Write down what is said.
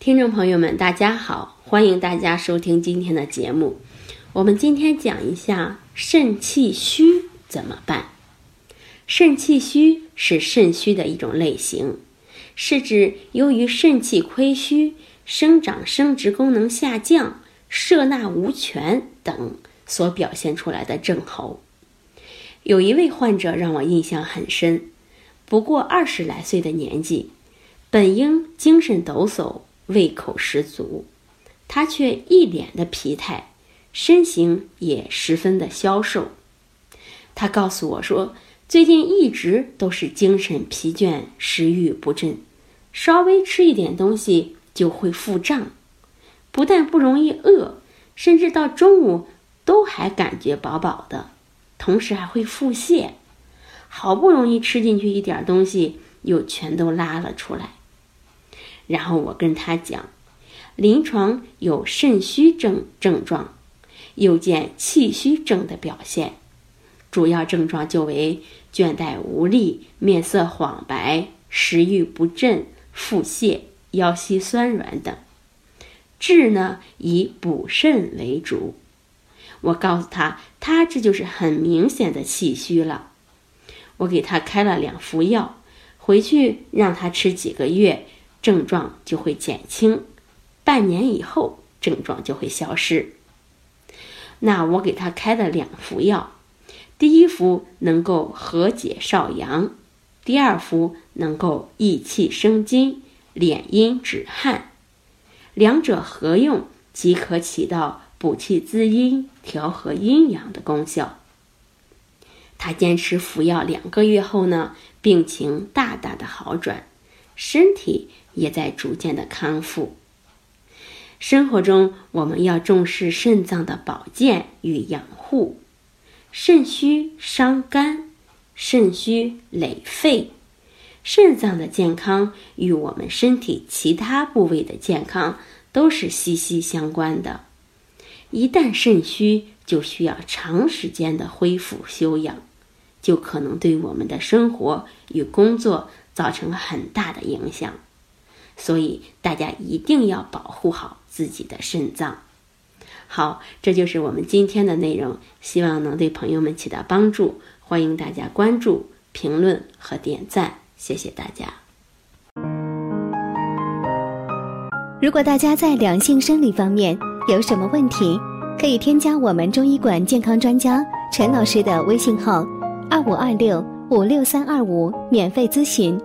听众朋友们，大家好，欢迎大家收听今天的节目。我们今天讲一下肾气虚怎么办。肾气虚是肾虚的一种类型，是指由于肾气亏虚、生长生殖功能下降、摄纳无权等所表现出来的症候。有一位患者让我印象很深，不过二十来岁的年纪，本应精神抖擞。胃口十足，他却一脸的疲态，身形也十分的消瘦。他告诉我说，最近一直都是精神疲倦、食欲不振，稍微吃一点东西就会腹胀，不但不容易饿，甚至到中午都还感觉饱饱的，同时还会腹泻，好不容易吃进去一点东西，又全都拉了出来。然后我跟他讲，临床有肾虚症症状，又见气虚症的表现，主要症状就为倦怠无力、面色黄白、食欲不振、腹泻、腰膝酸软等。治呢以补肾为主。我告诉他，他这就是很明显的气虚了。我给他开了两服药，回去让他吃几个月。症状就会减轻，半年以后症状就会消失。那我给他开了两服药，第一服能够和解少阳，第二服能够益气生津、敛阴止汗，两者合用即可起到补气滋阴、调和阴阳的功效。他坚持服药两个月后呢，病情大大的好转，身体。也在逐渐的康复。生活中，我们要重视肾脏的保健与养护。肾虚伤肝，肾虚累肺，肾脏的健康与我们身体其他部位的健康都是息息相关的。一旦肾虚，就需要长时间的恢复休养，就可能对我们的生活与工作造成很大的影响。所以大家一定要保护好自己的肾脏。好，这就是我们今天的内容，希望能对朋友们起到帮助。欢迎大家关注、评论和点赞，谢谢大家。如果大家在两性生理方面有什么问题，可以添加我们中医馆健康专家陈老师的微信号：二五二六五六三二五，免费咨询。